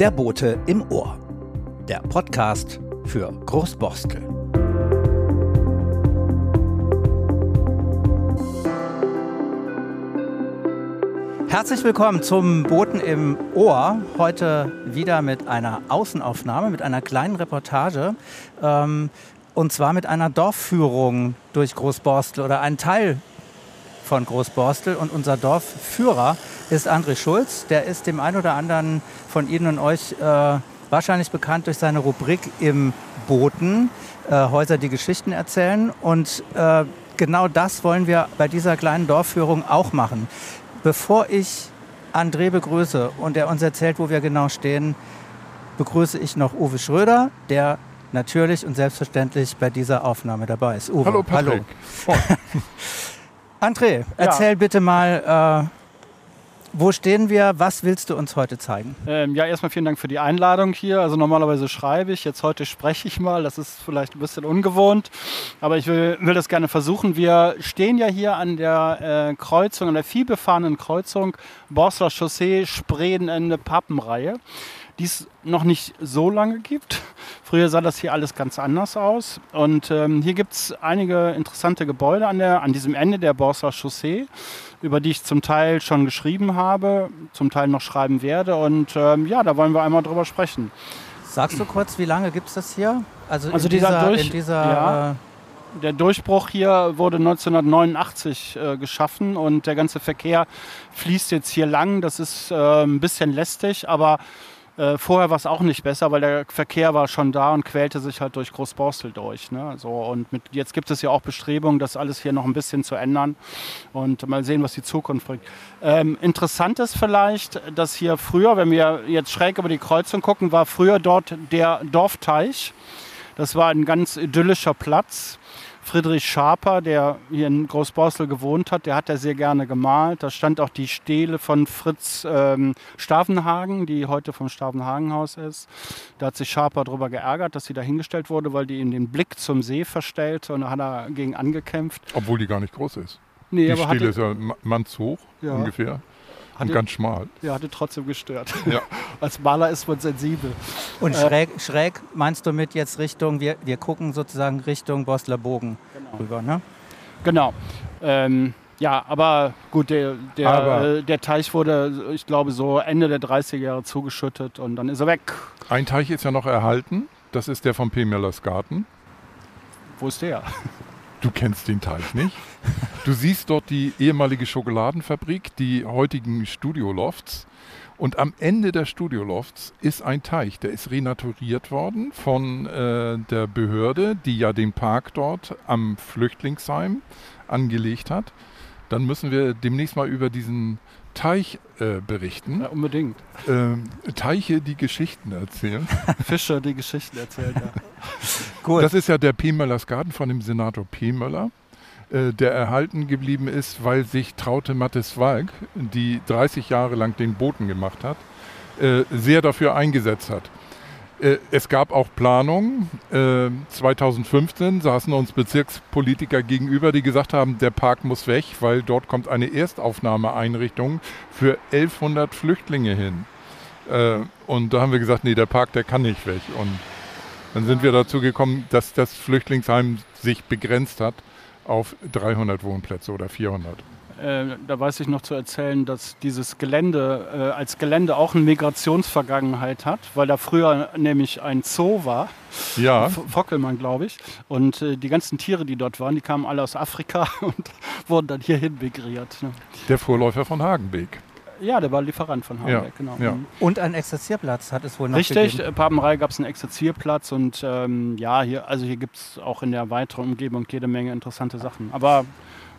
Der Bote im Ohr. Der Podcast für Großborstel. Herzlich willkommen zum Boten im Ohr. Heute wieder mit einer Außenaufnahme, mit einer kleinen Reportage. Ähm, und zwar mit einer Dorfführung durch Großborstel oder einen Teil von Großborstel. Und unser Dorfführer ist André Schulz. Der ist dem einen oder anderen von Ihnen und euch äh, wahrscheinlich bekannt durch seine Rubrik im Boten, äh, Häuser, die Geschichten erzählen. Und äh, genau das wollen wir bei dieser kleinen Dorfführung auch machen. Bevor ich André begrüße und er uns erzählt, wo wir genau stehen, begrüße ich noch Uwe Schröder, der natürlich und selbstverständlich bei dieser Aufnahme dabei ist. Uwe, hallo Patrick. Hallo. André, erzähl ja. bitte mal, äh, wo stehen wir? Was willst du uns heute zeigen? Ähm, ja, erstmal vielen Dank für die Einladung hier. Also normalerweise schreibe ich, jetzt heute spreche ich mal. Das ist vielleicht ein bisschen ungewohnt, aber ich will, will das gerne versuchen. Wir stehen ja hier an der äh, Kreuzung, an der vielbefahrenen Kreuzung Borsler Chaussee, Spredenende, Pappenreihe die es noch nicht so lange gibt. Früher sah das hier alles ganz anders aus. Und ähm, hier gibt es einige interessante Gebäude an, der, an diesem Ende der Borsa Chaussee, über die ich zum Teil schon geschrieben habe, zum Teil noch schreiben werde. Und ähm, ja, da wollen wir einmal drüber sprechen. Sagst du kurz, wie lange gibt es das hier? Also, also dieser, dieser, durch, dieser ja, äh der Durchbruch hier wurde 1989 äh, geschaffen und der ganze Verkehr fließt jetzt hier lang. Das ist äh, ein bisschen lästig, aber äh, vorher war es auch nicht besser, weil der Verkehr war schon da und quälte sich halt durch Großborstel durch. Ne? So, und mit, jetzt gibt es ja auch Bestrebungen, das alles hier noch ein bisschen zu ändern und mal sehen, was die Zukunft bringt. Ähm, interessant ist vielleicht, dass hier früher, wenn wir jetzt schräg über die Kreuzung gucken, war früher dort der Dorfteich. Das war ein ganz idyllischer Platz. Friedrich Schaper, der hier in Großborstel gewohnt hat, der hat da sehr gerne gemalt. Da stand auch die Stele von Fritz ähm, Stavenhagen, die heute vom Stavenhagenhaus ist. Da hat sich Schaper darüber geärgert, dass sie da hingestellt wurde, weil die ihm den Blick zum See verstellte und da hat er gegen angekämpft. Obwohl die gar nicht groß ist. Nee, die Stele ist ja mannshoch ja. ungefähr. Hatte, und ganz schmal. Ja, hatte trotzdem gestört. Ja. Als Maler ist man sensibel. Und äh, schräg, schräg meinst du mit jetzt Richtung, wir, wir gucken sozusagen Richtung Bosler Bogen genau. rüber, ne? Genau. Ähm, ja, aber gut, der, der, aber äh, der Teich wurde, ich glaube, so Ende der 30er Jahre zugeschüttet und dann ist er weg. Ein Teich ist ja noch erhalten. Das ist der von P. Millers Garten. Wo ist der? Du kennst den Teich nicht? Du siehst dort die ehemalige Schokoladenfabrik, die heutigen Studiolofts. Und am Ende der Studiolofts ist ein Teich, der ist renaturiert worden von äh, der Behörde, die ja den Park dort am Flüchtlingsheim angelegt hat. Dann müssen wir demnächst mal über diesen Teich äh, berichten. Ja, unbedingt. Ähm, Teiche, die Geschichten erzählen. Fischer, die Geschichten erzählen, ja. Gut. Das ist ja der P. Möllers Garten von dem Senator P. Möller, äh, der erhalten geblieben ist, weil sich Traute Mattes Walk, die 30 Jahre lang den Boten gemacht hat, äh, sehr dafür eingesetzt hat. Äh, es gab auch Planungen. 2015 saßen uns Bezirkspolitiker gegenüber, die gesagt haben, der Park muss weg, weil dort kommt eine Erstaufnahmeeinrichtung für 1100 Flüchtlinge hin. Und da haben wir gesagt, nee, der Park, der kann nicht weg. Und dann sind wir dazu gekommen, dass das Flüchtlingsheim sich begrenzt hat auf 300 Wohnplätze oder 400. Äh, da weiß ich noch zu erzählen, dass dieses Gelände äh, als Gelände auch eine Migrationsvergangenheit hat, weil da früher nämlich ein Zoo war. Ja. Fockelmann, glaube ich. Und äh, die ganzen Tiere, die dort waren, die kamen alle aus Afrika und wurden dann hierhin migriert. Ne? Der Vorläufer von Hagenbeek. Ja, der war Lieferant von Hagenbeck, ja, genau. Ja. Mhm. Und einen Exerzierplatz hat es wohl noch Richtig, gegeben. Richtig, Papenrei gab es einen Exerzierplatz und ähm, ja, hier, also hier gibt es auch in der weiteren Umgebung jede Menge interessante Sachen. Aber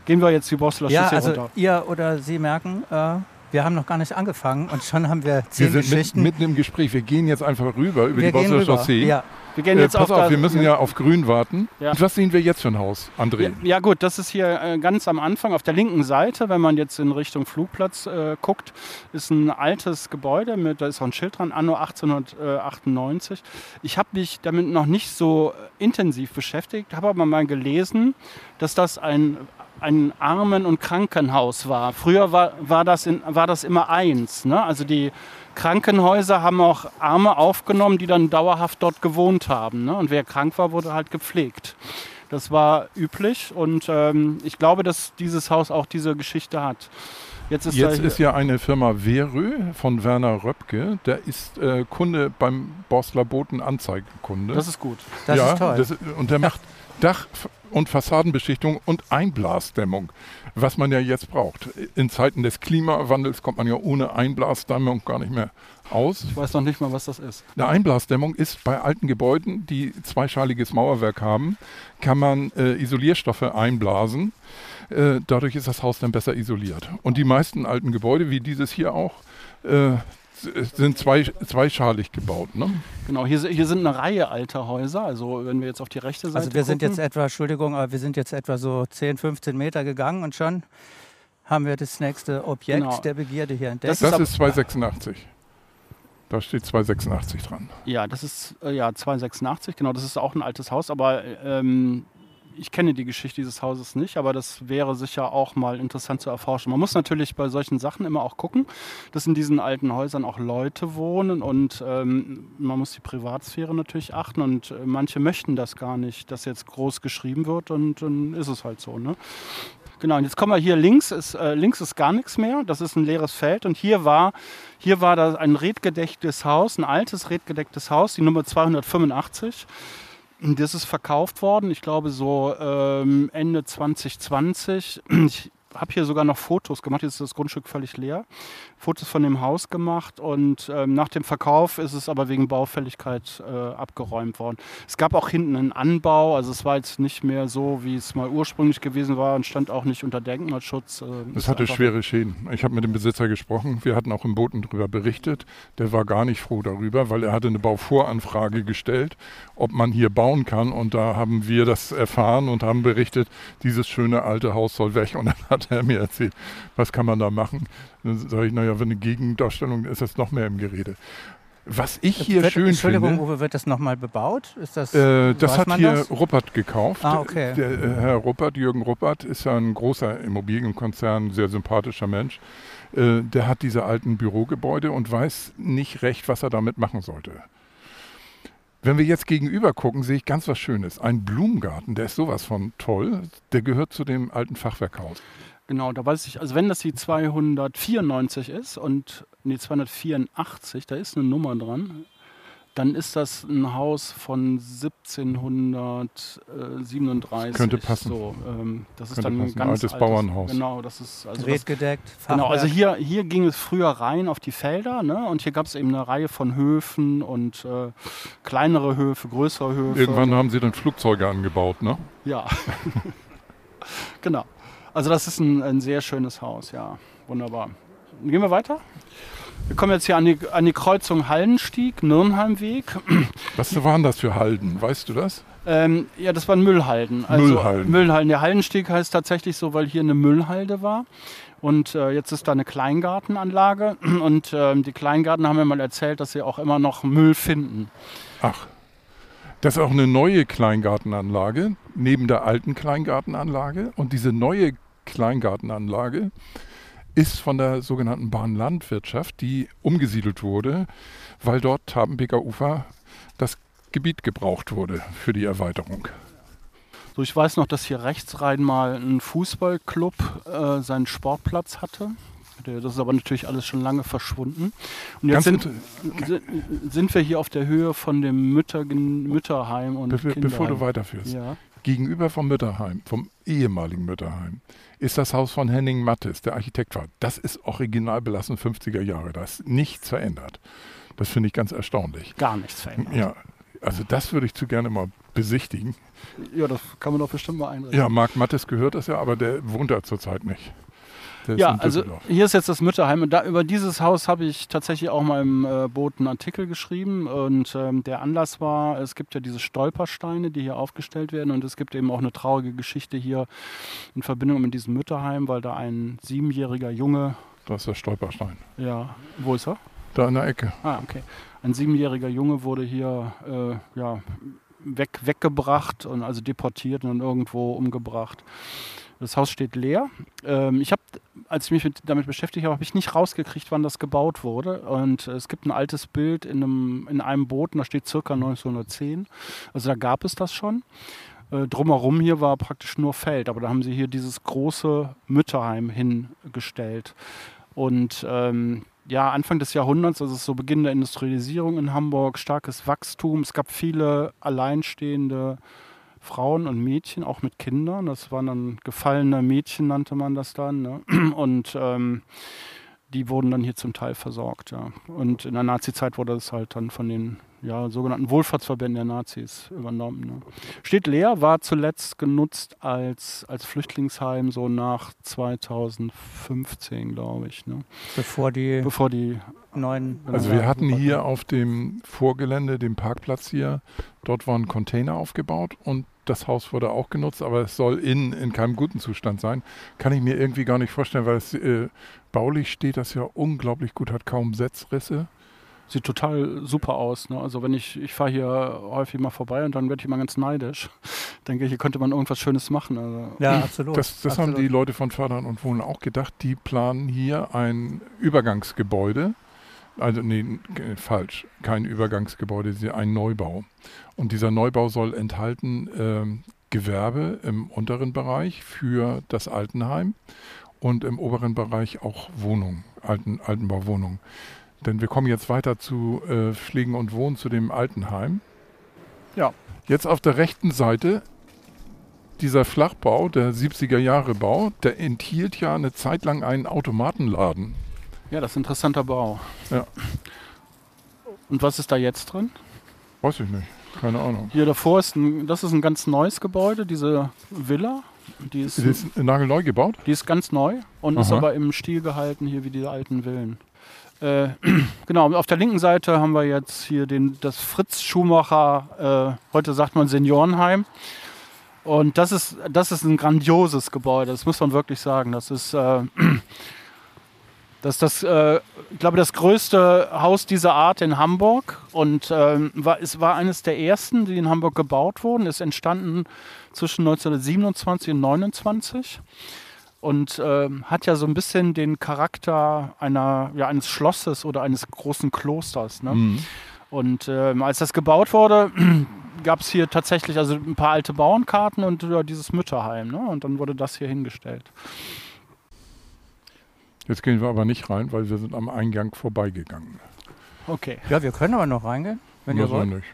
Gehen wir jetzt die Borstel ja, also runter. Ihr oder Sie merken, äh, wir haben noch gar nicht angefangen und schon haben wir zehn wir sind. Mit, mitten im Gespräch. Wir gehen jetzt einfach rüber über wir die Borstel Chaussee. Ja. Wir gehen äh, jetzt äh, pass auf, auf wir müssen ja auf Grün warten. Ja. Und was sehen wir jetzt für ein Haus, André? Ja, ja, gut, das ist hier äh, ganz am Anfang auf der linken Seite, wenn man jetzt in Richtung Flugplatz äh, guckt, ist ein altes Gebäude, mit, da ist auch ein Schild dran, anno 1898. Ich habe mich damit noch nicht so intensiv beschäftigt, habe aber mal gelesen, dass das ein ein Armen- und Krankenhaus war. Früher war, war, das, in, war das immer eins. Ne? Also die Krankenhäuser haben auch Arme aufgenommen, die dann dauerhaft dort gewohnt haben. Ne? Und wer krank war, wurde halt gepflegt. Das war üblich und ähm, ich glaube, dass dieses Haus auch diese Geschichte hat. Jetzt ist, Jetzt ist ja eine Firma Verö von Werner Röpke, der ist äh, Kunde beim Borsler Boten Anzeigenkunde. Das ist gut. Das ja, ist toll. Das, und der macht Dach- und Fassadenbeschichtung und Einblasdämmung, was man ja jetzt braucht. In Zeiten des Klimawandels kommt man ja ohne Einblasdämmung gar nicht mehr aus. Ich weiß noch nicht mal, was das ist. Eine Einblasdämmung ist bei alten Gebäuden, die zweischaliges Mauerwerk haben, kann man äh, Isolierstoffe einblasen äh, dadurch ist das Haus dann besser isoliert. Und die meisten alten Gebäude, wie dieses hier auch, äh, sind zwei, zweischalig gebaut. Ne? Genau, hier, hier sind eine Reihe alter Häuser. Also wenn wir jetzt auf die rechte Seite Also wir gucken. sind jetzt etwa, Entschuldigung, aber wir sind jetzt etwa so 10, 15 Meter gegangen und schon haben wir das nächste Objekt genau. der Begierde hier entdeckt. Das, das ist 286. Da steht 286 dran. Ja, das ist äh, ja 286, genau, das ist auch ein altes Haus, aber ähm, ich kenne die Geschichte dieses Hauses nicht, aber das wäre sicher auch mal interessant zu erforschen. Man muss natürlich bei solchen Sachen immer auch gucken, dass in diesen alten Häusern auch Leute wohnen und ähm, man muss die Privatsphäre natürlich achten und äh, manche möchten das gar nicht, dass jetzt groß geschrieben wird und dann ist es halt so. Ne? Genau, und jetzt kommen wir hier links, ist, äh, links ist gar nichts mehr, das ist ein leeres Feld und hier war, hier war da ein redgedecktes Haus, ein altes redgedecktes Haus, die Nummer 285. Das ist verkauft worden, ich glaube so ähm, Ende 2020. Ich habe hier sogar noch Fotos gemacht, jetzt ist das Grundstück völlig leer. Fotos von dem Haus gemacht und ähm, nach dem Verkauf ist es aber wegen Baufälligkeit äh, abgeräumt worden. Es gab auch hinten einen Anbau, also es war jetzt nicht mehr so, wie es mal ursprünglich gewesen war und stand auch nicht unter Denkmalschutz. Äh, es hatte schwere Schäden. Ich habe mit dem Besitzer gesprochen, wir hatten auch im Boten darüber berichtet. Der war gar nicht froh darüber, weil er hatte eine Bauvoranfrage gestellt, ob man hier bauen kann und da haben wir das erfahren und haben berichtet, dieses schöne alte Haus soll weg und dann hat er mir erzählt, was kann man da machen. Dann sage ich, naja, wenn eine Gegendarstellung ist, das noch mehr im Gerede. Was ich hier wird, schön Entschuldigung, finde. Entschuldigung, wird das nochmal bebaut? Ist das, äh, das hat hier das? Ruppert gekauft. Ah, okay. Der, äh, Herr Ruppert, Jürgen Ruppert, ist ja ein großer Immobilienkonzern, sehr sympathischer Mensch. Äh, der hat diese alten Bürogebäude und weiß nicht recht, was er damit machen sollte. Wenn wir jetzt gegenüber gucken, sehe ich ganz was Schönes. Ein Blumengarten, der ist sowas von toll. Der gehört zu dem alten Fachwerkhaus. Genau, da weiß ich, also wenn das die 294 ist und nee, 284, da ist eine Nummer dran, dann ist das ein Haus von 1737. Könnte passen. So, ähm, das ist Könnte dann passen. ein ganz altes, Bauernhaus. Genau, das ist also Redgedeckt. Das, genau, also hier, hier ging es früher rein auf die Felder, ne? Und hier gab es eben eine Reihe von Höfen und äh, kleinere Höfe, größere Höfe. Irgendwann haben sie dann Flugzeuge angebaut, ne? Ja. genau. Also das ist ein, ein sehr schönes Haus, ja. Wunderbar. Gehen wir weiter? Wir kommen jetzt hier an die, an die Kreuzung Hallenstieg, Nürnheimweg. Was waren das für Halden? Weißt du das? Ähm, ja, das waren Müllhalden. Also Müllhalden. Müllhalden. Der Hallenstieg heißt tatsächlich so, weil hier eine Müllhalde war. Und äh, jetzt ist da eine Kleingartenanlage. Und äh, die Kleingarten haben mir mal erzählt, dass sie auch immer noch Müll finden. Ach. Das ist auch eine neue Kleingartenanlage neben der alten Kleingartenanlage. Und diese neue Kleingartenanlage ist von der sogenannten Bahnlandwirtschaft, die umgesiedelt wurde, weil dort Tabenbeker Ufer das Gebiet gebraucht wurde für die Erweiterung. So, ich weiß noch, dass hier rechts rein mal ein Fußballclub äh, seinen Sportplatz hatte. Das ist aber natürlich alles schon lange verschwunden. Und jetzt sind, sind, wir hier auf der Höhe von dem Mütter, Mütterheim und Be Bevor du weiterführst. Ja. Gegenüber vom Mütterheim, vom ehemaligen Mütterheim, ist das Haus von Henning Mattes, der Architekt war. Das ist original belassen 50er Jahre. Da ist nichts verändert. Das finde ich ganz erstaunlich. Gar nichts verändert. Ja, also das würde ich zu gerne mal besichtigen. Ja, das kann man doch bestimmt mal einrichten. Ja, Marc Mattes gehört das ja, aber der wohnt da zurzeit nicht. Ja, also hier ist jetzt das Mütterheim und da, über dieses Haus habe ich tatsächlich auch mal im äh, Boot einen Artikel geschrieben und ähm, der Anlass war, es gibt ja diese Stolpersteine, die hier aufgestellt werden und es gibt eben auch eine traurige Geschichte hier in Verbindung mit diesem Mütterheim, weil da ein siebenjähriger Junge... Das ist der Stolperstein. Ja, wo ist er? Da in der Ecke. Ah, okay. Ein siebenjähriger Junge wurde hier äh, ja, weg, weggebracht und also deportiert und dann irgendwo umgebracht. Das Haus steht leer. Ähm, ich habe, als ich mich mit, damit beschäftigt habe, habe ich nicht rausgekriegt, wann das gebaut wurde. Und äh, es gibt ein altes Bild in einem, in einem Boot, und da steht circa 1910. Also da gab es das schon. Äh, drumherum hier war praktisch nur Feld, aber da haben sie hier dieses große Mütterheim hingestellt. Und ähm, ja, Anfang des Jahrhunderts, ist so Beginn der Industrialisierung in Hamburg, starkes Wachstum. Es gab viele alleinstehende Frauen und Mädchen, auch mit Kindern. Das waren dann gefallene Mädchen, nannte man das dann. Ne? Und ähm, die wurden dann hier zum Teil versorgt. Ja. Und in der Nazi-Zeit wurde das halt dann von den ja, sogenannten Wohlfahrtsverbänden der Nazis übernommen. Ne. Steht leer, war zuletzt genutzt als, als Flüchtlingsheim so nach 2015, glaube ich. Ne. Bevor die, Bevor die neuen. Also wir hatten hier auf dem Vorgelände, dem Parkplatz hier, dort waren Container aufgebaut und das Haus wurde auch genutzt, aber es soll innen in keinem guten Zustand sein. Kann ich mir irgendwie gar nicht vorstellen, weil es äh, baulich steht das ja unglaublich gut, hat kaum Setzrisse. Sieht total super aus. Ne? Also wenn ich, ich fahre hier häufig mal vorbei und dann werde ich immer ganz neidisch. Denke, hier könnte man irgendwas Schönes machen. Also. Ja, absolut. Das, das absolut. haben die Leute von Fördern und Wohnen auch gedacht. Die planen hier ein Übergangsgebäude. Also nee, falsch, kein Übergangsgebäude, ein Neubau. Und dieser Neubau soll enthalten äh, Gewerbe im unteren Bereich für das Altenheim und im oberen Bereich auch Wohnungen, Alten, Altenbauwohnungen. Denn wir kommen jetzt weiter zu äh, Pflegen und Wohnen, zu dem Altenheim. Ja. Jetzt auf der rechten Seite dieser Flachbau, der 70er Jahre Bau, der enthielt ja eine Zeit lang einen Automatenladen. Ja, das ist ein interessanter Bau. Ja. Und was ist da jetzt drin? Weiß ich nicht. Keine Ahnung. Hier davor ist ein, das ist ein ganz neues Gebäude, diese Villa. Die ist, die ist nagelneu gebaut? Die ist ganz neu und Aha. ist aber im Stil gehalten, hier wie die alten Villen. Äh, genau, auf der linken Seite haben wir jetzt hier den, das Fritz Schumacher, äh, heute sagt man Seniorenheim. Und das ist, das ist ein grandioses Gebäude, das muss man wirklich sagen. Das ist, äh, das, ist das äh, ich glaube, das größte Haus dieser Art in Hamburg. Und ähm, war, es war eines der ersten, die in Hamburg gebaut wurden. Ist entstanden zwischen 1927 und 1929 und äh, hat ja so ein bisschen den Charakter einer, ja, eines Schlosses oder eines großen Klosters. Ne? Mhm. Und äh, als das gebaut wurde, gab es hier tatsächlich also ein paar alte Bauernkarten und ja, dieses Mütterheim. Ne? Und dann wurde das hier hingestellt. Jetzt gehen wir aber nicht rein, weil wir sind am Eingang vorbeigegangen. Okay. Ja, wir können aber noch reingehen, wenn ihr wollt. Nicht.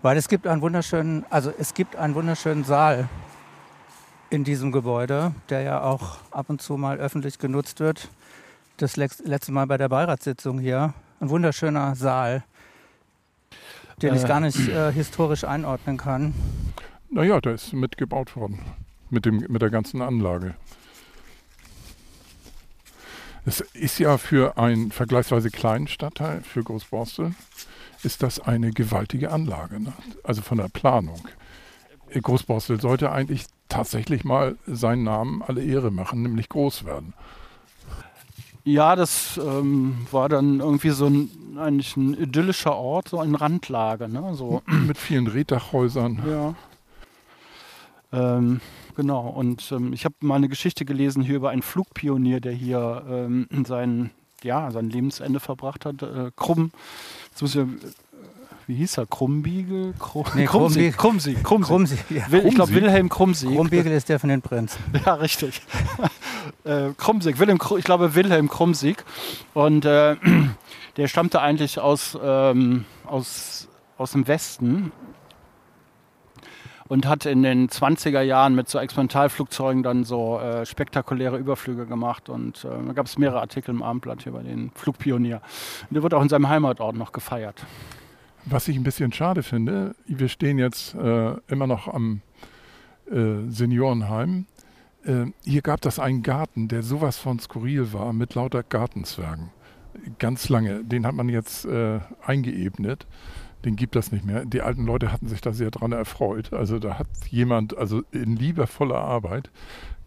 Weil es gibt einen wunderschönen, also es gibt einen wunderschönen Saal in diesem Gebäude, der ja auch ab und zu mal öffentlich genutzt wird. Das letzte Mal bei der Beiratssitzung hier. Ein wunderschöner Saal, den äh, ich gar nicht äh, historisch einordnen kann. Naja, der ist mitgebaut worden. Mit, dem, mit der ganzen Anlage. Es ist ja für einen vergleichsweise kleinen Stadtteil, für Großborstel, ist das eine gewaltige Anlage. Ne? Also von der Planung. Großborstel sollte eigentlich tatsächlich mal seinen Namen alle Ehre machen, nämlich groß werden. Ja, das ähm, war dann irgendwie so ein, eigentlich ein idyllischer Ort, so eine Randlage. Ne? So. Mit vielen Reddachhäusern. Ja. Ähm, genau, und ähm, ich habe mal eine Geschichte gelesen hier über einen Flugpionier, der hier ähm, sein, ja, sein Lebensende verbracht hat. Äh, Krumm, jetzt muss ich wie hieß er? Krumbiegel? Krum, nee. Krumsieg. Krumsieg. Krumsieg. Ja. Ich glaube, Wilhelm Krumsieg. Krumbiegel ist der von den Prinzen. Ja, richtig. äh. Wilhelm, ich glaube, Wilhelm Krumsieg. Und äh, der stammte eigentlich aus, ähm, aus, aus dem Westen und hat in den 20er Jahren mit so Experimentalflugzeugen dann so äh, spektakuläre Überflüge gemacht. Und äh, da gab es mehrere Artikel im Abendblatt hier bei den Flugpionier. Und der wird auch in seinem Heimatort noch gefeiert. Was ich ein bisschen schade finde, wir stehen jetzt äh, immer noch am äh, Seniorenheim. Äh, hier gab das einen Garten, der sowas von skurril war, mit lauter Gartenzwergen. Ganz lange. Den hat man jetzt äh, eingeebnet. Den gibt das nicht mehr. Die alten Leute hatten sich da sehr dran erfreut. Also da hat jemand, also in liebevoller Arbeit,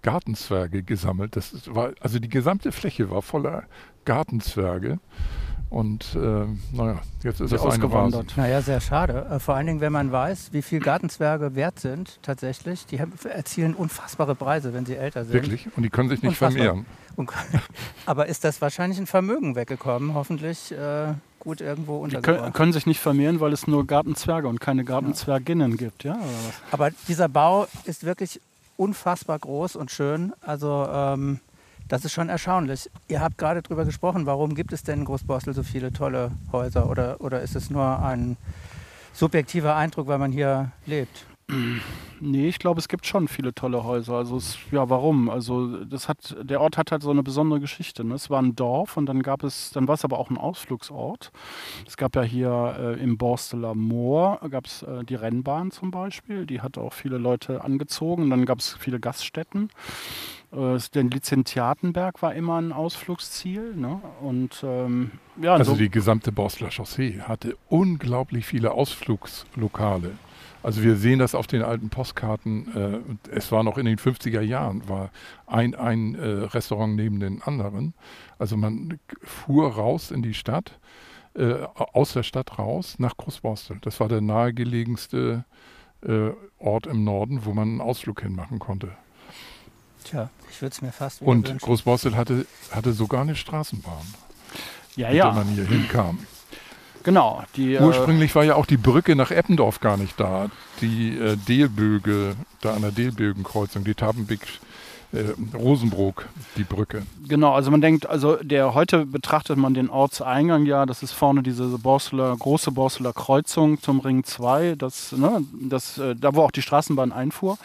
Gartenzwerge gesammelt. Das war, also die gesamte Fläche war voller Gartenzwerge. Und äh, naja, jetzt ist es ausgewandert. Naja, sehr schade. Äh, vor allen Dingen, wenn man weiß, wie viel Gartenzwerge wert sind tatsächlich. Die erzielen unfassbare Preise, wenn sie älter sind. Wirklich? Und die können sich nicht Unfassbar. vermehren. Und, aber ist das wahrscheinlich ein Vermögen weggekommen? Hoffentlich äh, gut irgendwo untergebracht. Die können, können, sich nicht vermehren, weil es nur Gartenzwerge und keine Gartenzwerginnen ja. gibt. Ja, aber dieser Bau ist wirklich unfassbar groß und schön. Also ähm, das ist schon erstaunlich. Ihr habt gerade darüber gesprochen, warum gibt es denn in Großborstel so viele tolle Häuser? Oder, oder ist es nur ein subjektiver Eindruck, weil man hier lebt? Nee, ich glaube, es gibt schon viele tolle Häuser. Also es, ja, warum? Also das hat, der Ort hat halt so eine besondere Geschichte. Ne? Es war ein Dorf und dann gab es, dann war es aber auch ein Ausflugsort. Es gab ja hier äh, im Borsteler Moor gab es äh, die Rennbahn zum Beispiel. Die hat auch viele Leute angezogen. Und dann gab es viele Gaststätten. Äh, den Lizentiatenberg war immer ein Ausflugsziel. Ne? Und, ähm, ja, also so die gesamte Borstler Chaussee hatte unglaublich viele Ausflugslokale. Also wir sehen das auf den alten Postkarten. Äh, es war noch in den 50er Jahren, war ein, ein äh, Restaurant neben den anderen. Also man fuhr raus in die Stadt, äh, aus der Stadt raus nach Großborstel. Das war der nahegelegenste äh, Ort im Norden, wo man einen Ausflug hinmachen konnte. Tja, ich würde es mir fast Und Großborstel hatte, hatte sogar eine Straßenbahn, ja, mit ja. der man hier hinkam. Genau. Die, äh, Ursprünglich war ja auch die Brücke nach Eppendorf gar nicht da. Die äh, Delböge, da an der Delbögenkreuzung, die Tabenbeck äh, Rosenbrook, die Brücke. Genau, also man denkt, also der heute betrachtet man den Ortseingang ja, das ist vorne diese Borsteler, große Borsteler Kreuzung zum Ring 2, das, ne, das, äh, da wo auch die Straßenbahn einfuhr.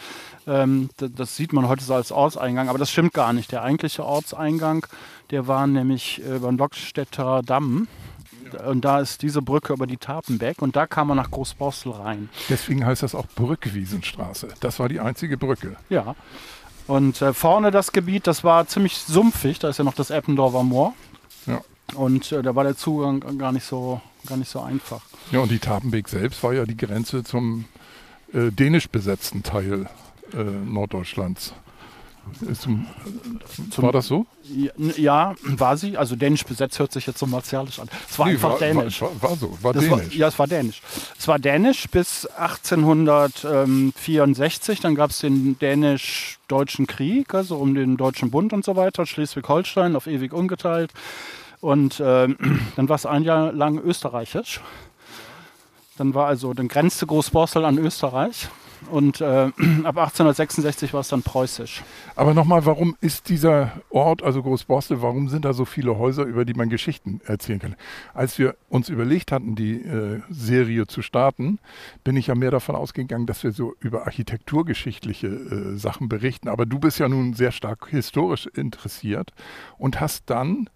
Ähm, das, das, sieht man heute so als Ortseingang, aber das stimmt gar nicht. Der eigentliche Ortseingang, der war nämlich äh, beim Lockstädter Damm. Und da ist diese Brücke über die Tapenbeck und da kam man nach Großborstel rein. Deswegen heißt das auch Brückwiesenstraße. Das war die einzige Brücke. Ja. Und äh, vorne das Gebiet, das war ziemlich sumpfig. Da ist ja noch das Eppendorfer Moor. Ja. Und äh, da war der Zugang gar nicht so, gar nicht so einfach. Ja, und die Tapenbeek selbst war ja die Grenze zum äh, dänisch besetzten Teil äh, Norddeutschlands. Zum, war das so? Ja, war sie. Also dänisch besetzt hört sich jetzt so martialisch an. Es war nee, einfach war, dänisch. War, war, so, war dänisch. War, ja, es war dänisch. Es war dänisch bis 1864. Dann gab es den dänisch-deutschen Krieg, also um den Deutschen Bund und so weiter. Schleswig-Holstein auf ewig ungeteilt. Und äh, dann war es ein Jahr lang österreichisch. Dann war also, dann grenzte Großborstel an Österreich. Und äh, ab 1866 war es dann preußisch. Aber nochmal, warum ist dieser Ort, also Großborstel, warum sind da so viele Häuser, über die man Geschichten erzählen kann? Als wir uns überlegt hatten, die äh, Serie zu starten, bin ich ja mehr davon ausgegangen, dass wir so über architekturgeschichtliche äh, Sachen berichten. Aber du bist ja nun sehr stark historisch interessiert und hast dann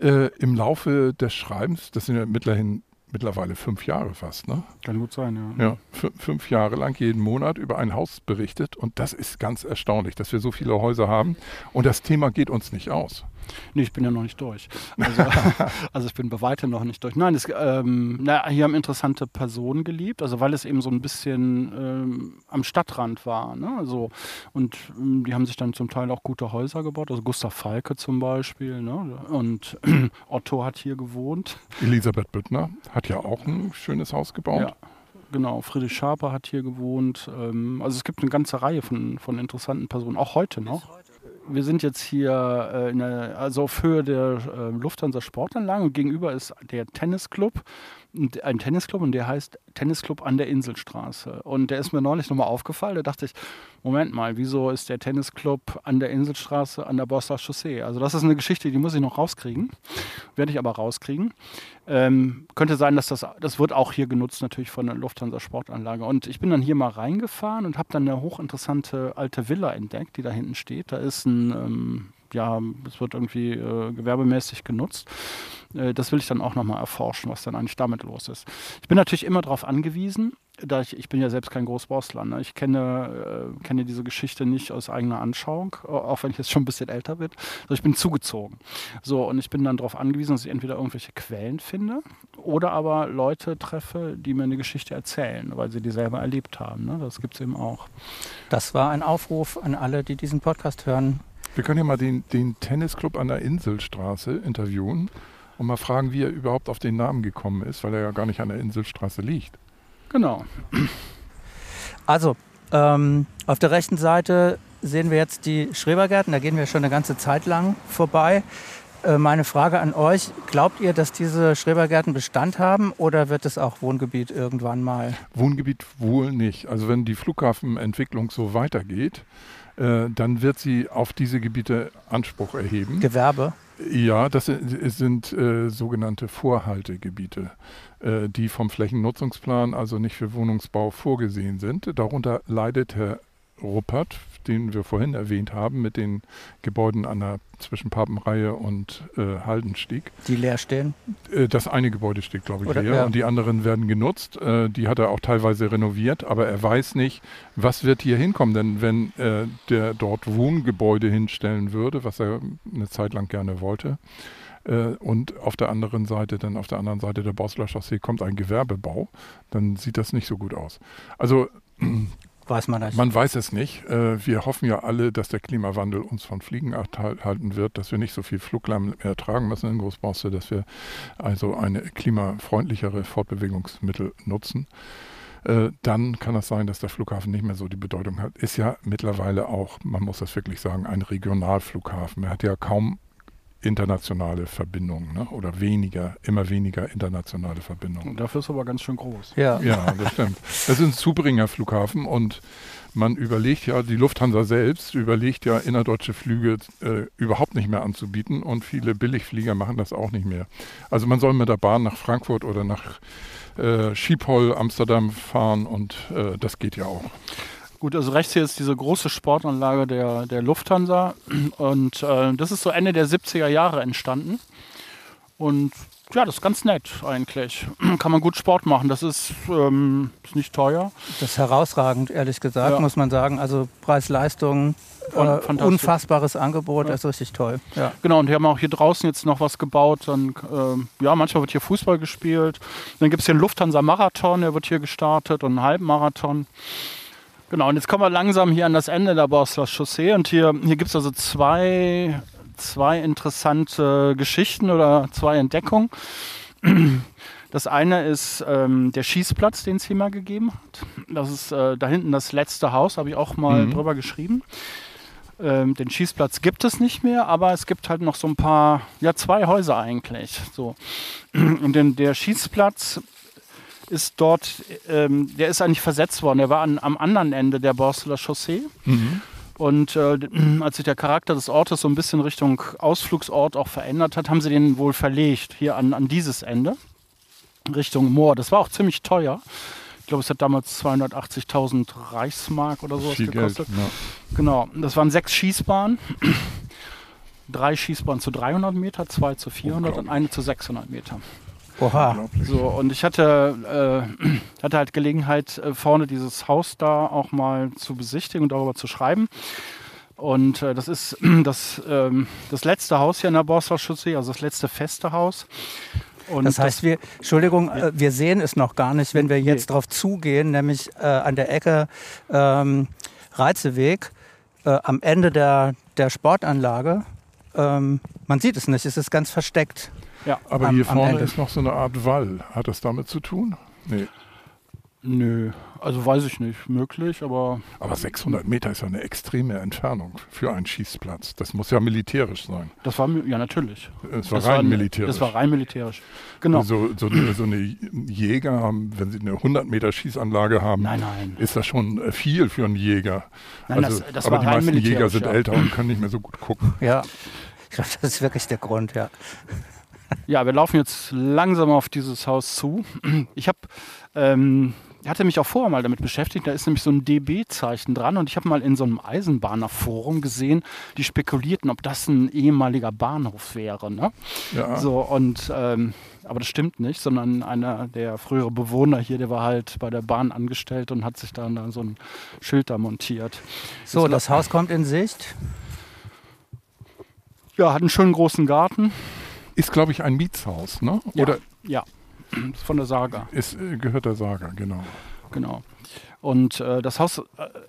äh, im Laufe des Schreibens, das sind ja mittlerhin mittlerweile fünf Jahre fast, ne? Kann gut sein, ja. Ja, fünf Jahre lang jeden Monat über ein Haus berichtet und das ist ganz erstaunlich, dass wir so viele Häuser haben und das Thema geht uns nicht aus. Nee, ich bin ja noch nicht durch. Also, also ich bin bei weitem noch nicht durch. Nein, es, ähm, na, hier haben interessante Personen gelebt, also weil es eben so ein bisschen ähm, am Stadtrand war. Ne? Also, und ähm, die haben sich dann zum Teil auch gute Häuser gebaut, also Gustav Falke zum Beispiel. Ne? Und Otto hat hier gewohnt. Elisabeth Büttner hat ja auch ein schönes Haus gebaut. Ja genau. Friedrich Schaper hat hier gewohnt. Ähm, also es gibt eine ganze Reihe von, von interessanten Personen, auch heute noch wir sind jetzt hier äh, der, also auf Höhe der äh, Lufthansa Sportanlage und gegenüber ist der Tennisclub ein Tennisclub und der heißt Tennisclub an der Inselstraße. Und der ist mir neulich nochmal aufgefallen. Da dachte ich, Moment mal, wieso ist der Tennisclub an der Inselstraße an der Bosser Chaussee? Also das ist eine Geschichte, die muss ich noch rauskriegen. Werde ich aber rauskriegen. Ähm, könnte sein, dass das, das wird auch hier genutzt natürlich von der Lufthansa Sportanlage. Und ich bin dann hier mal reingefahren und habe dann eine hochinteressante alte Villa entdeckt, die da hinten steht. Da ist ein ähm, ja, es wird irgendwie äh, gewerbemäßig genutzt. Äh, das will ich dann auch nochmal erforschen, was dann eigentlich damit los ist. Ich bin natürlich immer darauf angewiesen, da ich, ich bin ja selbst kein Großborstler. Ne? Ich kenne, äh, kenne diese Geschichte nicht aus eigener Anschauung, auch wenn ich jetzt schon ein bisschen älter bin. Also ich bin zugezogen. So, und ich bin dann darauf angewiesen, dass ich entweder irgendwelche Quellen finde oder aber Leute treffe, die mir eine Geschichte erzählen, weil sie die selber erlebt haben. Ne? Das gibt es eben auch. Das war ein Aufruf an alle, die diesen Podcast hören. Wir können ja mal den, den Tennisclub an der Inselstraße interviewen. und mal fragen, wie er überhaupt auf den Namen gekommen ist, weil er ja gar nicht an der Inselstraße liegt. Genau. Also, ähm, auf der rechten Seite sehen wir jetzt die Schrebergärten, da gehen wir schon eine ganze Zeit lang vorbei. Äh, meine Frage an euch, glaubt ihr, dass diese Schrebergärten Bestand haben oder wird es auch Wohngebiet irgendwann mal? Wohngebiet wohl nicht. Also wenn die Flughafenentwicklung so weitergeht, äh, dann wird sie auf diese Gebiete Anspruch erheben. Gewerbe? Ja, das sind äh, sogenannte Vorhaltegebiete, äh, die vom Flächennutzungsplan also nicht für Wohnungsbau vorgesehen sind. Darunter leidet Herr Ruppert, den wir vorhin erwähnt haben, mit den Gebäuden an der zwischen Papenreihe und äh, Haldenstieg. Die leer stehen? Äh, das eine Gebäude steht, glaube ich, Oder, leer ja. und die anderen werden genutzt. Äh, die hat er auch teilweise renoviert, aber er weiß nicht, was wird hier hinkommen. Denn wenn äh, der dort Wohngebäude hinstellen würde, was er eine Zeit lang gerne wollte, äh, und auf der anderen Seite, dann auf der anderen Seite der Bosler Chaussee kommt ein Gewerbebau, dann sieht das nicht so gut aus. Also Weiß man nicht. Man weiß es nicht. Äh, wir hoffen ja alle, dass der Klimawandel uns von Fliegen abhalten wird, dass wir nicht so viel Fluglärm mehr tragen müssen in Großborste, dass wir also eine klimafreundlichere Fortbewegungsmittel nutzen. Äh, dann kann es sein, dass der Flughafen nicht mehr so die Bedeutung hat. Ist ja mittlerweile auch, man muss das wirklich sagen, ein Regionalflughafen. Er hat ja kaum internationale Verbindungen ne? oder weniger, immer weniger internationale Verbindungen. Dafür ist aber ganz schön groß. Ja, ja das stimmt. Das ist ein Zubringer Flughafen und man überlegt ja, die Lufthansa selbst überlegt ja, innerdeutsche Flüge äh, überhaupt nicht mehr anzubieten und viele Billigflieger machen das auch nicht mehr. Also man soll mit der Bahn nach Frankfurt oder nach äh, Schiphol, Amsterdam fahren und äh, das geht ja auch. Gut, also rechts hier ist diese große Sportanlage der, der Lufthansa und äh, das ist so Ende der 70er Jahre entstanden. Und ja, das ist ganz nett eigentlich. Kann man gut Sport machen. Das ist, ähm, ist nicht teuer. Das ist herausragend, ehrlich gesagt, ja. muss man sagen. Also Preis-Leistung, äh, unfassbares Angebot, ja. das ist richtig toll. Ja. Genau, und wir haben auch hier draußen jetzt noch was gebaut. Dann, äh, ja, manchmal wird hier Fußball gespielt. Dann gibt es hier einen Lufthansa-Marathon, der wird hier gestartet und einen Halbmarathon. Genau, und jetzt kommen wir langsam hier an das Ende der Borsler Chaussee und hier, hier gibt es also zwei, zwei interessante Geschichten oder zwei Entdeckungen. Das eine ist ähm, der Schießplatz, den es hier mal gegeben hat. Das ist äh, da hinten das letzte Haus, habe ich auch mal mhm. drüber geschrieben. Ähm, den Schießplatz gibt es nicht mehr, aber es gibt halt noch so ein paar, ja, zwei Häuser eigentlich. So. Und den, der Schießplatz ist dort, ähm, der ist eigentlich versetzt worden. Der war an, am anderen Ende der Borsteler Chaussee. Mhm. Und äh, als sich der Charakter des Ortes so ein bisschen Richtung Ausflugsort auch verändert hat, haben sie den wohl verlegt, hier an, an dieses Ende, Richtung Moor. Das war auch ziemlich teuer. Ich glaube, es hat damals 280.000 Reichsmark oder sowas Viel gekostet. Geld, ja. Genau, das waren sechs Schießbahnen. Drei Schießbahnen zu 300 Meter, zwei zu 400 und eine zu 600 Meter. Oha. So, und ich hatte, äh, hatte halt Gelegenheit, äh, vorne dieses Haus da auch mal zu besichtigen und darüber zu schreiben. Und äh, das ist das, ähm, das letzte Haus hier in der Chaussee, also das letzte feste Haus. Und das heißt, wir, Entschuldigung, ja. Äh, wir sehen es noch gar nicht, wenn wir jetzt nee. drauf zugehen, nämlich äh, an der Ecke ähm, Reizeweg, äh, am Ende der, der Sportanlage. Ähm, man sieht es nicht, es ist ganz versteckt. Ja, aber am, hier vorne ist noch so eine Art Wall. Hat das damit zu tun? Nee. Nö, also weiß ich nicht, möglich, aber. Aber 600 Meter ist ja eine extreme Entfernung für einen Schießplatz. Das muss ja militärisch sein. Das war, ja, natürlich. Es war das rein war, militärisch. Das war rein militärisch. Genau. So, so, eine, so eine Jäger haben, wenn sie eine 100 Meter Schießanlage haben, nein, nein. ist das schon viel für einen Jäger. Nein, also, das, das aber die meisten Jäger sind ja. älter und können nicht mehr so gut gucken. Ja, ich glaube, das ist wirklich der Grund, ja. Ja, wir laufen jetzt langsam auf dieses Haus zu. Ich habe ähm, hatte mich auch vorher mal damit beschäftigt. Da ist nämlich so ein DB-Zeichen dran und ich habe mal in so einem Eisenbahnerforum gesehen, die spekulierten, ob das ein ehemaliger Bahnhof wäre. Ne? Ja. So und ähm, aber das stimmt nicht, sondern einer der frühere Bewohner hier, der war halt bei der Bahn angestellt und hat sich dann da so ein Schild da montiert. So, das, das Haus kommt in Sicht. Ja, hat einen schönen großen Garten. Ist, glaube ich, ein Mietshaus, ne? Oder ja, von der Saga. Ist, äh, gehört der Saga, genau. Genau. Und äh, das Haus, äh,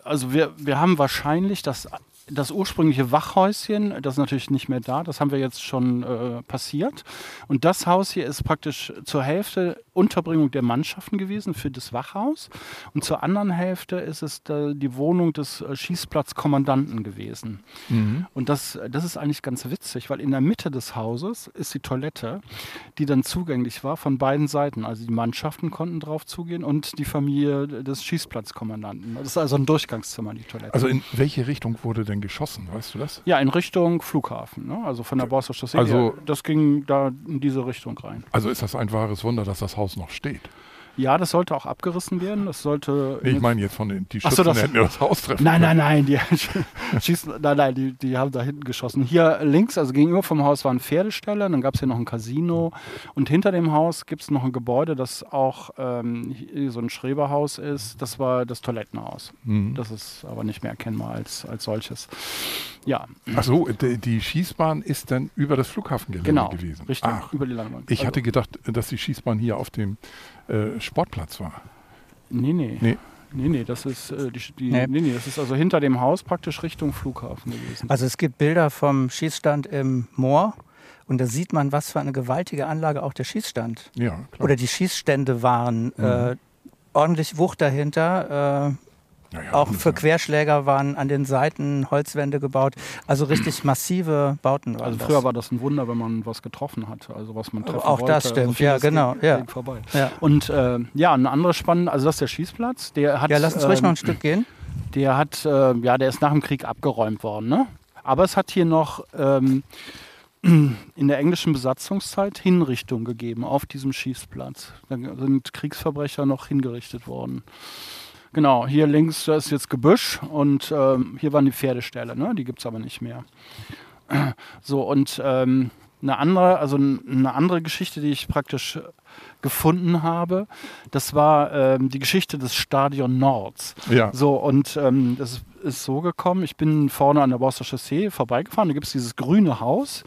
also wir, wir haben wahrscheinlich das das ursprüngliche Wachhäuschen, das ist natürlich nicht mehr da, das haben wir jetzt schon äh, passiert. Und das Haus hier ist praktisch zur Hälfte Unterbringung der Mannschaften gewesen für das Wachhaus. Und zur anderen Hälfte ist es die Wohnung des äh, Schießplatzkommandanten gewesen. Mhm. Und das, das ist eigentlich ganz witzig, weil in der Mitte des Hauses ist die Toilette, die dann zugänglich war von beiden Seiten. Also die Mannschaften konnten drauf zugehen und die Familie des Schießplatzkommandanten. Das ist also ein Durchgangszimmer, die Toilette. Also in welche Richtung wurde denn geschossen, weißt du das? Ja, in Richtung Flughafen, ne? also von der Borster Chaussee. Also, das ging da in diese Richtung rein. Also ist das ein wahres Wunder, dass das Haus noch steht. Ja, das sollte auch abgerissen werden. Das sollte. Nee, ich meine jetzt von den die Schützen, so, das, hätten wir das Haus treffen. Nein, nein, nein, die schießen, nein, nein, die, die haben da hinten geschossen. Hier links, also gegenüber vom Haus war ein Pferdesteller, dann gab es hier noch ein Casino und hinter dem Haus gibt es noch ein Gebäude, das auch ähm, so ein Schreberhaus ist. Das war das Toilettenhaus. Mhm. Das ist aber nicht mehr erkennbar als, als solches. Ja. Ach so, die, Schießbahn ist dann über das Flughafengelände genau, gewesen. Richtig, Ach, über die Landebahn. Ich also, hatte gedacht, dass die Schießbahn hier auf dem äh, Sportplatz war. Nee, nee. Nee. Nee, nee, das ist, äh, die, die, nee. nee. nee. das ist also hinter dem Haus praktisch Richtung Flughafen gewesen. Also es gibt Bilder vom Schießstand im Moor und da sieht man, was für eine gewaltige Anlage auch der Schießstand ja, klar. oder die Schießstände waren. Mhm. Äh, ordentlich Wucht dahinter. Äh, ja, auch für Querschläger waren an den Seiten Holzwände gebaut. Also richtig massive Bauten waren Also früher das. war das ein Wunder, wenn man was getroffen hatte. Also was man treffen Auch wollte. das stimmt, also ja genau. Ja. Ja. Und äh, ja, ein anderes spannendes, also das ist der Schießplatz. Der hat, ja, lass uns ähm, ruhig noch ein Stück gehen. Der hat, äh, ja, der ist nach dem Krieg abgeräumt worden. Ne? Aber es hat hier noch... Ähm, in der englischen Besatzungszeit Hinrichtung gegeben auf diesem Schießplatz. Da sind Kriegsverbrecher noch hingerichtet worden. Genau, hier links da ist jetzt Gebüsch und ähm, hier waren die Pferdeställe, ne? die gibt es aber nicht mehr. So, und ähm, eine andere, also eine andere Geschichte, die ich praktisch gefunden habe, das war ähm, die Geschichte des Stadion Nords. Ja. So, und ähm, das ist so gekommen, ich bin vorne an der Borster Chaussee vorbeigefahren, da gibt es dieses grüne Haus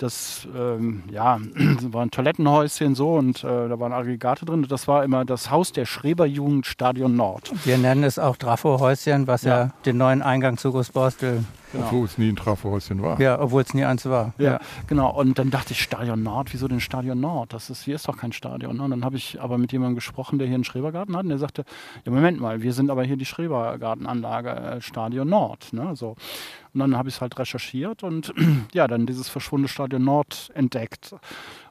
das ähm, ja, war ein Toilettenhäuschen so und äh, da waren Aggregate drin. Das war immer das Haus der Schreberjugend Stadion Nord. Wir nennen es auch Trafo-Häuschen, was ja. ja den neuen Eingang zu Großborstel Genau. Obwohl es nie ein Trafohäuschen war. Ja, obwohl es nie eins war. Ja, ja, genau. Und dann dachte ich, Stadion Nord, wieso denn Stadion Nord? Das ist, hier ist doch kein Stadion. Ne? Und dann habe ich aber mit jemandem gesprochen, der hier einen Schrebergarten hat. Und der sagte, ja, Moment mal, wir sind aber hier die Schrebergartenanlage äh, Stadion Nord. Ne? So. Und dann habe ich es halt recherchiert und ja, dann dieses verschwundene Stadion Nord entdeckt.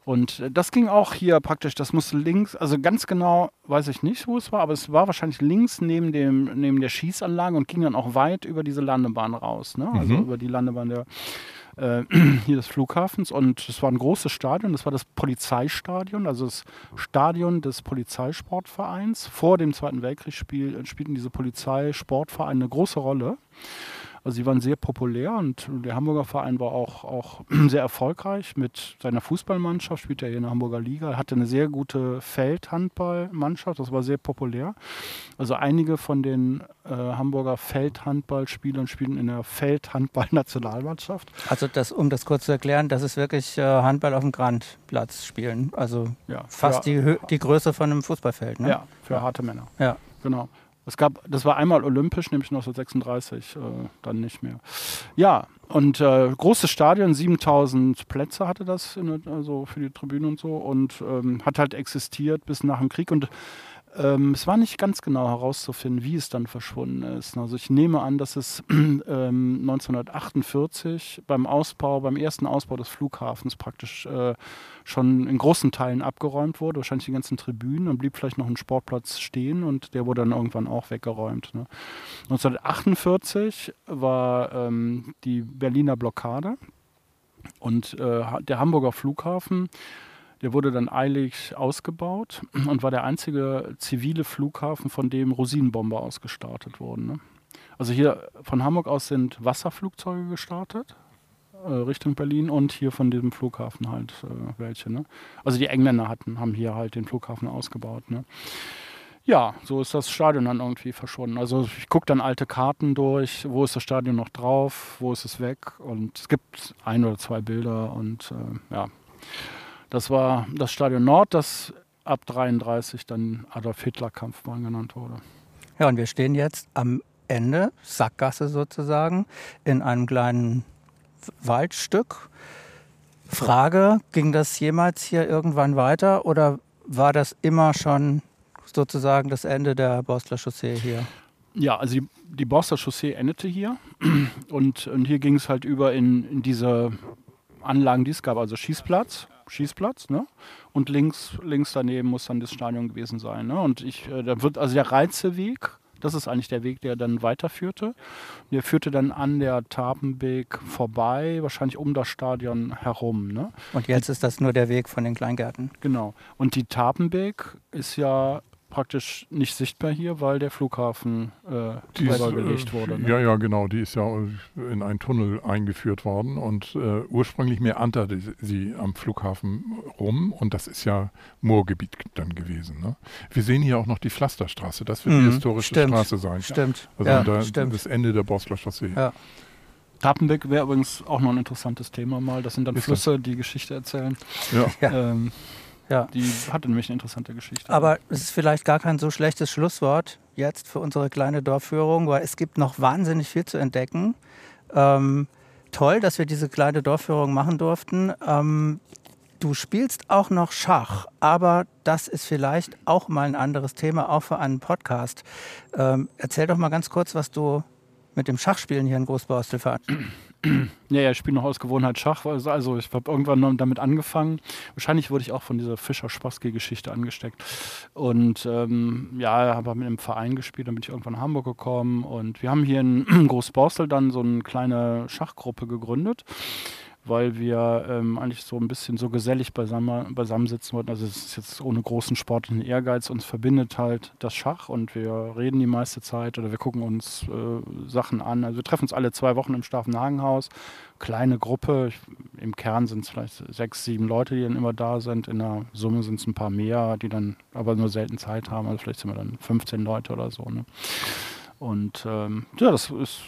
Und das ging auch hier praktisch, das muss links, also ganz genau weiß ich nicht, wo es war, aber es war wahrscheinlich links neben, dem, neben der Schießanlage und ging dann auch weit über diese Landebahn raus. Ne? Also mhm. über die Landebahn der, äh, hier des Flughafens. Und es war ein großes Stadion, das war das Polizeistadion, also das Stadion des Polizeisportvereins. Vor dem Zweiten Weltkrieg spiel, spielten diese Polizeisportvereine eine große Rolle. Also sie waren sehr populär und der Hamburger Verein war auch, auch sehr erfolgreich mit seiner Fußballmannschaft, spielt er hier in der Hamburger Liga, er hatte eine sehr gute Feldhandballmannschaft, das war sehr populär. Also einige von den äh, Hamburger Feldhandballspielern spielen in der Feldhandball-Nationalmannschaft. Also das, um das kurz zu erklären, das ist wirklich äh, Handball auf dem Grandplatz spielen, also ja, fast die, die Größe von einem Fußballfeld. Ne? Ja, für harte Männer. Ja. Genau. Es gab, das war einmal olympisch, nämlich 1936, äh, dann nicht mehr. Ja, und äh, großes Stadion, 7000 Plätze hatte das, in, also für die Tribüne und so, und ähm, hat halt existiert bis nach dem Krieg. Und ähm, es war nicht ganz genau herauszufinden, wie es dann verschwunden ist. Also ich nehme an, dass es ähm, 1948 beim Ausbau, beim ersten Ausbau des Flughafens praktisch äh, schon in großen Teilen abgeräumt wurde, wahrscheinlich die ganzen Tribünen, dann blieb vielleicht noch ein Sportplatz stehen und der wurde dann irgendwann auch weggeräumt. Ne? 1948 war ähm, die Berliner Blockade und äh, der Hamburger Flughafen der wurde dann eilig ausgebaut und war der einzige zivile Flughafen, von dem Rosinenbomber ausgestartet wurden. Ne? Also hier von Hamburg aus sind Wasserflugzeuge gestartet äh, Richtung Berlin und hier von diesem Flughafen halt äh, welche. Ne? Also die Engländer hatten, haben hier halt den Flughafen ausgebaut. Ne? Ja, so ist das Stadion dann irgendwie verschwunden. Also ich gucke dann alte Karten durch, wo ist das Stadion noch drauf, wo ist es weg und es gibt ein oder zwei Bilder und äh, ja. Das war das Stadion Nord, das ab 33 dann Adolf Hitler Kampfbahn genannt wurde. Ja, und wir stehen jetzt am Ende, Sackgasse sozusagen, in einem kleinen Waldstück. Frage, ging das jemals hier irgendwann weiter oder war das immer schon sozusagen das Ende der Borstler Chaussee hier? Ja, also die, die Borstler Chaussee endete hier und, und hier ging es halt über in, in diese Anlagen, die es gab, also Schießplatz, Schießplatz, ne? Und links, links daneben muss dann das Stadion gewesen sein. Ne? Und ich, äh, da wird also der Reizeweg, das ist eigentlich der Weg, der dann weiterführte. Der führte dann an der Tapenbeek vorbei, wahrscheinlich um das Stadion herum. Ne? Und jetzt ist das nur der Weg von den Kleingärten. Genau. Und die Tapenbeek ist ja praktisch nicht sichtbar hier, weil der Flughafen äh, gelegt wurde. Ne? Ja, ja, genau. Die ist ja in einen Tunnel eingeführt worden und äh, ursprünglich meanderte sie am Flughafen rum und das ist ja Moorgebiet dann gewesen. Ne? Wir sehen hier auch noch die Pflasterstraße. Das wird mhm, die historische stimmt, Straße sein. Stimmt. Also ja, da, stimmt. das Ende der Bosler Chaussee. Ja. Tapenbeck wäre übrigens auch noch ein interessantes Thema mal. Das sind dann ist Flüsse, das? die Geschichte erzählen. Ja. Ähm, ja. Die hatte nämlich eine interessante Geschichte. Aber es ist vielleicht gar kein so schlechtes Schlusswort jetzt für unsere kleine Dorfführung, weil es gibt noch wahnsinnig viel zu entdecken. Ähm, toll, dass wir diese kleine Dorfführung machen durften. Ähm, du spielst auch noch Schach, aber das ist vielleicht auch mal ein anderes Thema, auch für einen Podcast. Ähm, erzähl doch mal ganz kurz, was du mit dem Schachspielen hier in Großborstel veranstaltest. Ja, ja, ich spiele noch aus Gewohnheit Schach. Also ich habe irgendwann damit angefangen. Wahrscheinlich wurde ich auch von dieser Fischer-Spassky-Geschichte angesteckt. Und ähm, ja, habe mit einem Verein gespielt, dann bin ich irgendwann nach Hamburg gekommen. Und wir haben hier in Großborstel dann so eine kleine Schachgruppe gegründet weil wir ähm, eigentlich so ein bisschen so gesellig beisammen, beisammensitzen wollten. Also es ist jetzt ohne großen sportlichen Ehrgeiz. Uns verbindet halt das Schach und wir reden die meiste Zeit oder wir gucken uns äh, Sachen an. Also wir treffen uns alle zwei Wochen im Staffenhagenhaus. Kleine Gruppe. Ich, Im Kern sind es vielleicht sechs, sieben Leute, die dann immer da sind. In der Summe sind es ein paar mehr, die dann aber nur selten Zeit haben. Also vielleicht sind wir dann 15 Leute oder so. Ne? Und ähm, ja, das ist,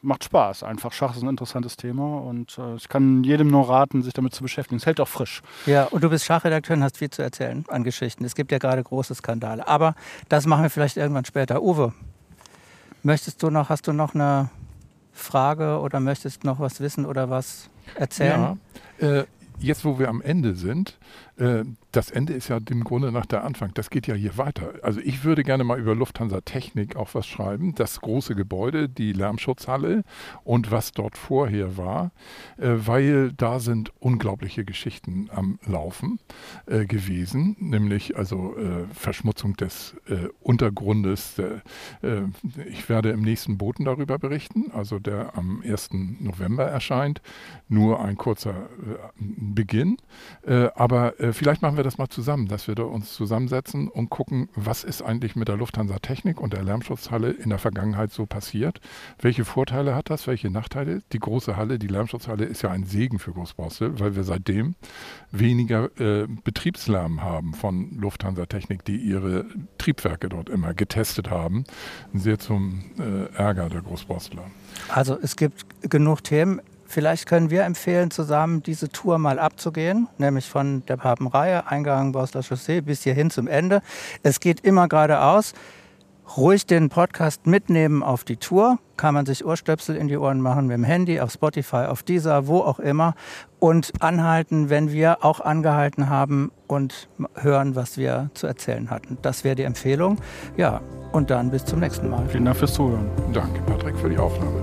macht Spaß. Einfach Schach ist ein interessantes Thema und äh, ich kann jedem nur raten, sich damit zu beschäftigen. Es hält auch frisch. Ja, und du bist Schachredakteur und hast viel zu erzählen an Geschichten. Es gibt ja gerade große Skandale. Aber das machen wir vielleicht irgendwann später. Uwe, möchtest du noch, hast du noch eine Frage oder möchtest noch was wissen oder was erzählen? Ja, äh, jetzt wo wir am Ende sind, äh, das Ende ist ja im Grunde nach der Anfang. Das geht ja hier weiter. Also ich würde gerne mal über Lufthansa Technik auch was schreiben. Das große Gebäude, die Lärmschutzhalle und was dort vorher war, äh, weil da sind unglaubliche Geschichten am Laufen äh, gewesen, nämlich also äh, Verschmutzung des äh, Untergrundes. Ich werde im nächsten Boten darüber berichten, also der am 1. November erscheint. Nur ein kurzer Beginn. aber vielleicht machen wir das mal zusammen, dass wir uns zusammensetzen und gucken, was ist eigentlich mit der Lufthansa Technik und der Lärmschutzhalle in der Vergangenheit so passiert. Welche Vorteile hat das, welche Nachteile? Die große Halle, die Lärmschutzhalle ist ja ein Segen für Großborstel, weil wir seitdem weniger äh, Betriebslärm haben von Lufthansa Technik, die ihre Triebwerke dort immer getestet haben. Sehr zum äh, Ärger der Großborstler. Also es gibt genug Themen. Vielleicht können wir empfehlen, zusammen diese Tour mal abzugehen, nämlich von der Papenreihe, Eingang Bosler Chaussee bis hierhin zum Ende. Es geht immer geradeaus. Ruhig den Podcast mitnehmen auf die Tour. Kann man sich Ohrstöpsel in die Ohren machen mit dem Handy, auf Spotify, auf dieser, wo auch immer. Und anhalten, wenn wir auch angehalten haben und hören, was wir zu erzählen hatten. Das wäre die Empfehlung. Ja, und dann bis zum nächsten Mal. Vielen Dank fürs Zuhören. Danke, Patrick, für die Aufnahme.